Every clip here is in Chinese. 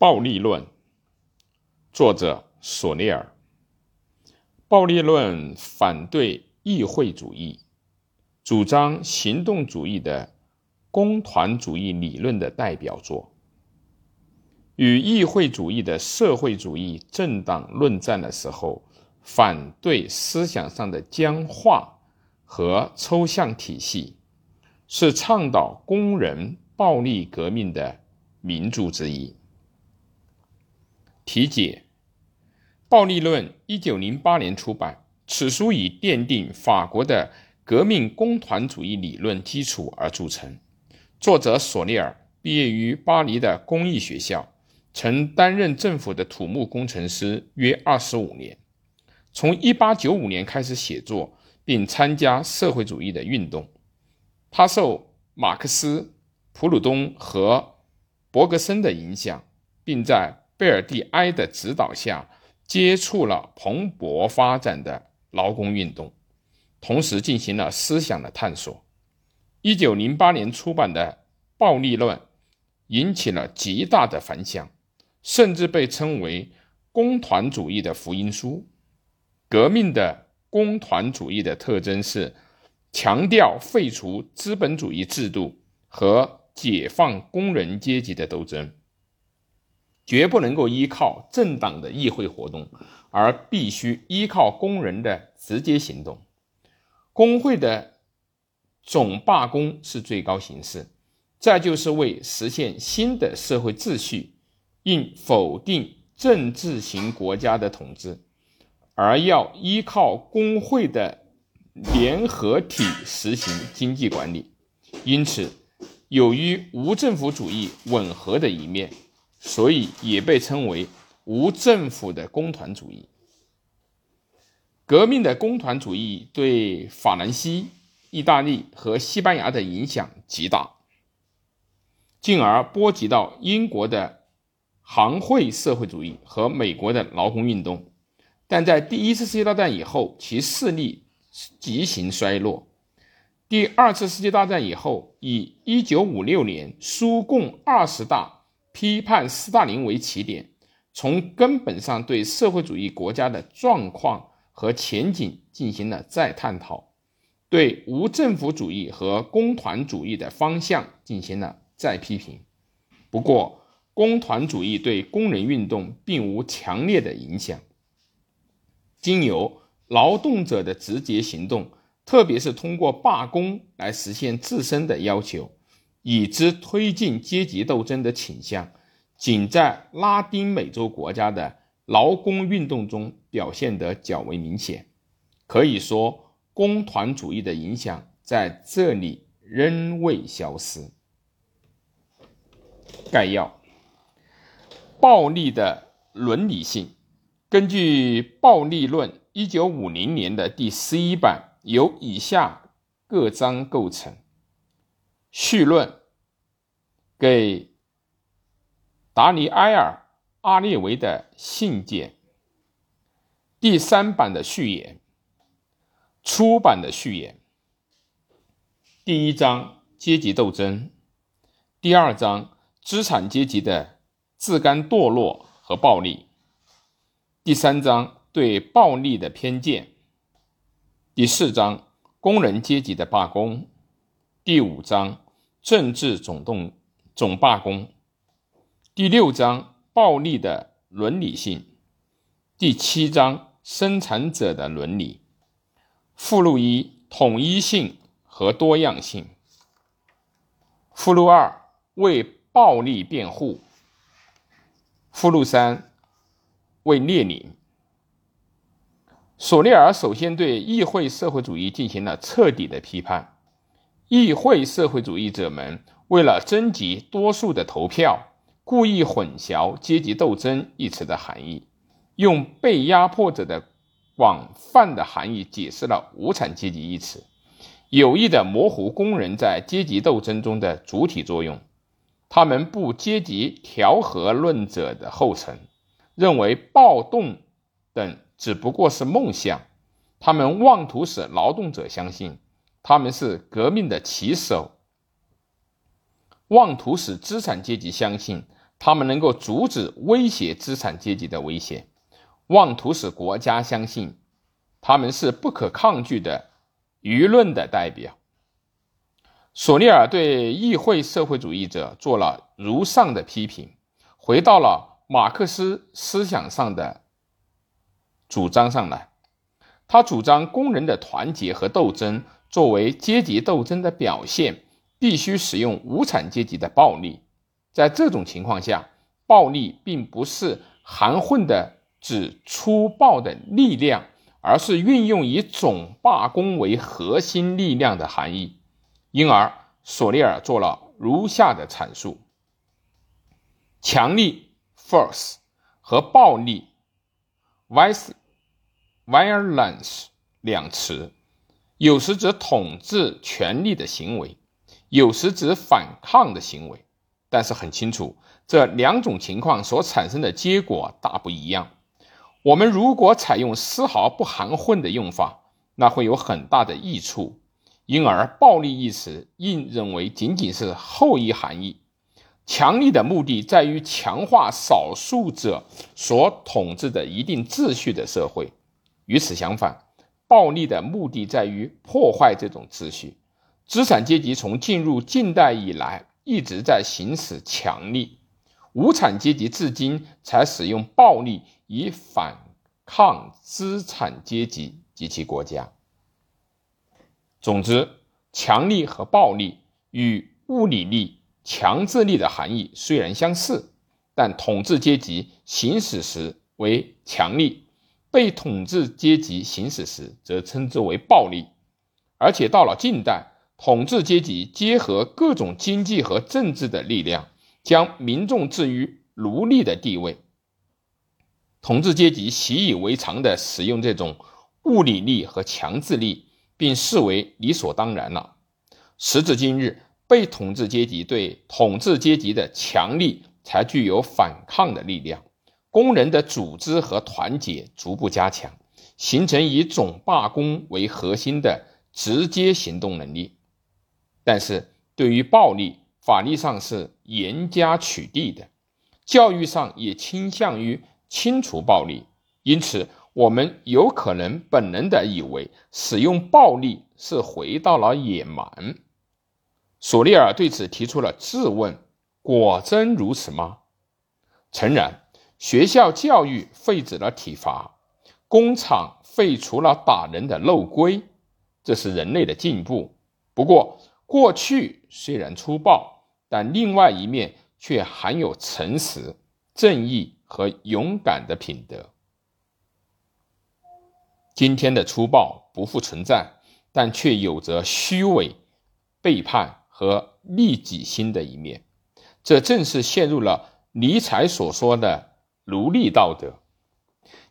暴力论，作者索涅尔。暴力论反对议会主义，主张行动主义的工团主义理论的代表作。与议会主义的社会主义政党论战的时候，反对思想上的僵化和抽象体系，是倡导工人暴力革命的名著之一。题解：暴力论，一九零八年出版。此书以奠定法国的革命工团主义理论基础而著称。作者索涅尔毕业于巴黎的工艺学校，曾担任政府的土木工程师约二十五年。从一八九五年开始写作，并参加社会主义的运动。他受马克思、普鲁东和伯格森的影响，并在贝尔蒂埃的指导下，接触了蓬勃发展的劳工运动，同时进行了思想的探索。一九零八年出版的《暴力论》引起了极大的反响，甚至被称为工团主义的福音书。革命的工团主义的特征是强调废除资本主义制度和解放工人阶级的斗争。绝不能够依靠政党的议会活动，而必须依靠工人的直接行动。工会的总罢工是最高形式。再就是为实现新的社会秩序，应否定政治型国家的统治，而要依靠工会的联合体实行经济管理。因此，有与无政府主义吻合的一面。所以也被称为无政府的工团主义。革命的工团主义对法兰西、意大利和西班牙的影响极大，进而波及到英国的行会社会主义和美国的劳工运动。但在第一次世界大战以后，其势力急行衰落。第二次世界大战以后，以1956年苏共二十大。批判斯大林为起点，从根本上对社会主义国家的状况和前景进行了再探讨，对无政府主义和工团主义的方向进行了再批评。不过，工团主义对工人运动并无强烈的影响。经由劳动者的直接行动，特别是通过罢工来实现自身的要求。已知推进阶级斗争的倾向，仅在拉丁美洲国家的劳工运动中表现得较为明显。可以说，工团主义的影响在这里仍未消失。概要：暴力的伦理性。根据《暴力论》一九五零年的第十一版，由以下各章构成。序论给达尼埃尔·阿列维的信件，第三版的序言，出版的序言。第一章阶级斗争，第二章资产阶级的自甘堕落和暴力，第三章对暴力的偏见，第四章工人阶级的罢工。第五章政治总动总罢工，第六章暴力的伦理性，第七章生产者的伦理。附录一统一性和多样性。附录二为暴力辩护。附录三为列宁。索涅尔首先对议会社会主义进行了彻底的批判。议会社会主义者们为了征集多数的投票，故意混淆“阶级斗争”一词的含义，用被压迫者的广泛的含义解释了“无产阶级”一词，有意的模糊工人在阶级斗争中的主体作用。他们步阶级调和论者的后尘，认为暴动等只不过是梦想。他们妄图使劳动者相信。他们是革命的旗手，妄图使资产阶级相信他们能够阻止威胁资产阶级的威胁，妄图使国家相信他们是不可抗拒的舆论的代表。索利尔对议会社会主义者做了如上的批评，回到了马克思思想上的主张上来。他主张工人的团结和斗争作为阶级斗争的表现，必须使用无产阶级的暴力。在这种情况下，暴力并不是含混的指粗暴的力量，而是运用以总罢工为核心力量的含义。因而，索利尔做了如下的阐述：强力 （force） 和暴力 （violence） 两词，有时指统治权力的行为，有时指反抗的行为。但是很清楚，这两种情况所产生的结果大不一样。我们如果采用丝毫不含混的用法，那会有很大的益处。因而，暴力一词应认为仅仅是后一含义。强力的目的在于强化少数者所统治的一定秩序的社会。与此相反，暴力的目的在于破坏这种秩序。资产阶级从进入近代以来一直在行使强力，无产阶级至今才使用暴力以反抗资产阶级及其国家。总之，强力和暴力与物理力、强制力的含义虽然相似，但统治阶级行使时为强力，被统治阶级行使时则称之为暴力。而且到了近代，统治阶级结合各种经济和政治的力量，将民众置于奴隶的地位。统治阶级习以为常地使用这种物理力和强制力。并视为理所当然了。时至今日，被统治阶级对统治阶级的强力才具有反抗的力量。工人的组织和团结逐步加强，形成以总罢工为核心的直接行动能力。但是，对于暴力，法律上是严加取缔的，教育上也倾向于清除暴力。因此。我们有可能本能的以为使用暴力是回到了野蛮。索利尔对此提出了质问：果真如此吗？诚然，学校教育废止了体罚，工厂废除了打人的漏规，这是人类的进步。不过，过去虽然粗暴，但另外一面却含有诚实、正义和勇敢的品德。今天的粗暴不复存在，但却有着虚伪、背叛和利己心的一面。这正是陷入了尼采所说的奴隶道德。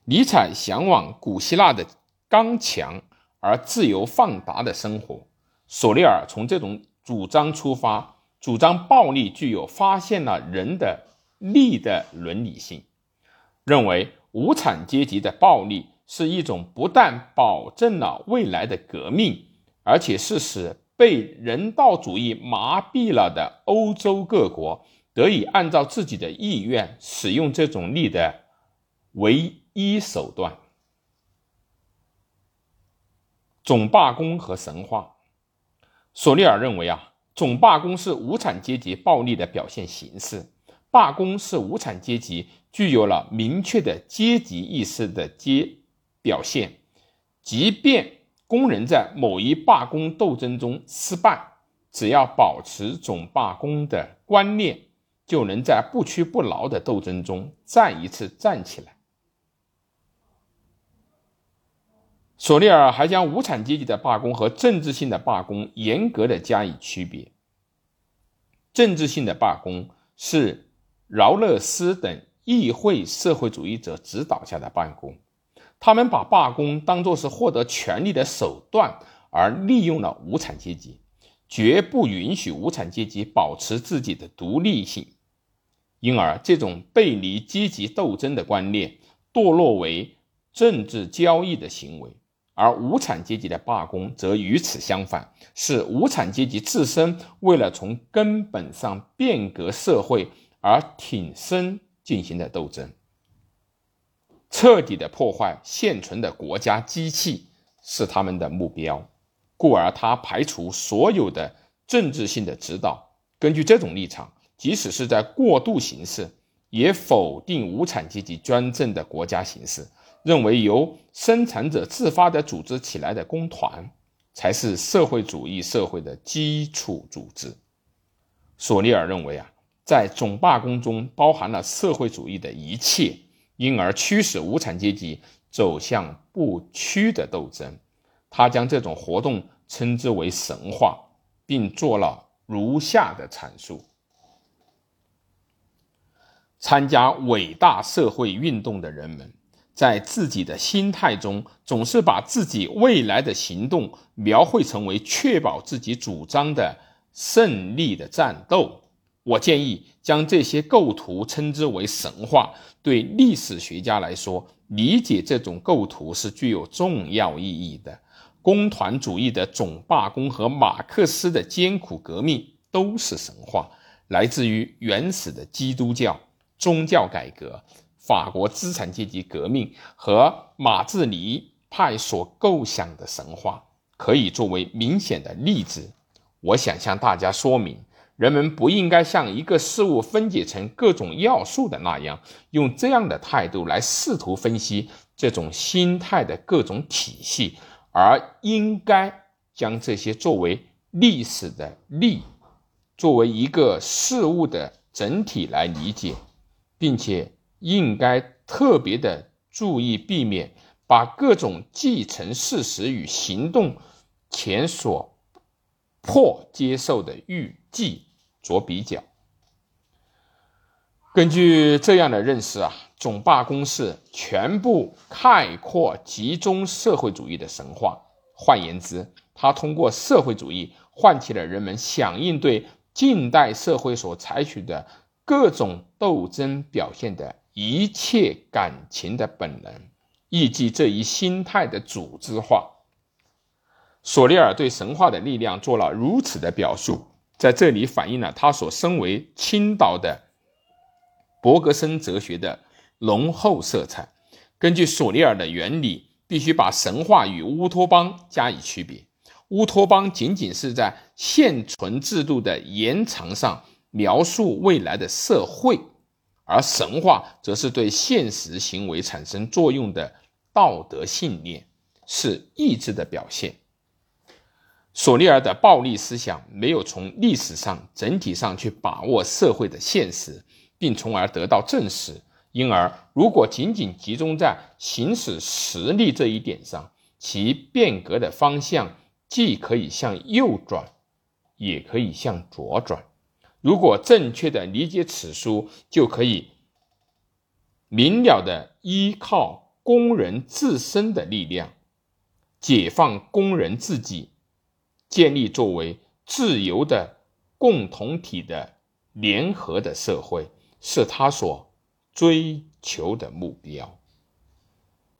尼采向往古希腊的刚强而自由放达的生活。索利尔从这种主张出发，主张暴力具有发现了人的利的伦理性，认为无产阶级的暴力。是一种不但保证了未来的革命，而且是使被人道主义麻痹了的欧洲各国得以按照自己的意愿使用这种力的唯一手段。总罢工和神话，索利尔认为啊，总罢工是无产阶级暴力的表现形式，罢工是无产阶级具有了明确的阶级意识的阶。表现，即便工人在某一罢工斗争中失败，只要保持总罢工的观念，就能在不屈不挠的斗争中再一次站起来。索利尔还将无产阶级的罢工和政治性的罢工严格的加以区别。政治性的罢工是劳勒斯等议会社会主义者指导下的罢工。他们把罢工当作是获得权力的手段，而利用了无产阶级，绝不允许无产阶级保持自己的独立性。因而，这种背离阶级斗争的观念，堕落为政治交易的行为；而无产阶级的罢工则与此相反，是无产阶级自身为了从根本上变革社会而挺身进行的斗争，彻底的破坏现存的国家机器是他们的目标，故而他排除所有的政治性的指导。根据这种立场，即使是在过渡形式，也否定无产阶级专政的国家形式，认为由生产者自发的组织起来的工团才是社会主义社会的基础组织。索利尔认为啊，在总罢工中包含了社会主义的一切，因而驱使无产阶级走向不屈的斗争。他将这种活动称之为神话，并做了如下的阐述：参加伟大社会运动的人们，在自己的心态中总是把自己未来的行动描绘成为确保自己主张的。胜利的战斗，我建议将这些构图称之为神话。对历史学家来说，理解这种构图是具有重要意义的。工团主义的总罢工和马克思的艰苦革命都是神话，来自于原始的基督教宗教改革、法国资产阶级革命和马志尼派所构想的神话，可以作为明显的例子。我想向大家说明，人们不应该像一个事物分解成各种要素的那样，用这样的态度来试图分析这种心态的各种体系，而应该将这些作为历史的例，作为一个事物的整体来理解，并且应该特别的注意避免把各种继承事实与行动前所。迫接受的预计做比较。根据这样的认识啊，总罢工是全部概括集中社会主义的神话。换言之，它通过社会主义唤起了人们响应对近代社会所采取的各种斗争表现的一切感情的本能，以及这一心态的组织化。索利尔对神话的力量做了如此的表述，在这里反映了他所身为青岛的伯格森哲学的浓厚色彩。根据索利尔的原理，必须把神话与乌托邦加以区别。乌托邦仅仅是在现存制度的延长上描述未来的社会，而神话则是对现实行为产生作用的道德信念，是意志的表现。索利尔的暴力思想没有从历史上整体上去把握社会的现实，并从而得到证实。因而，如果仅仅集中在行使实力这一点上，其变革的方向既可以向右转，也可以向左转。如果正确的理解此书，就可以明了的依靠工人自身的力量，解放工人自己。建立作为自由的共同体的联合的社会，是他所追求的目标。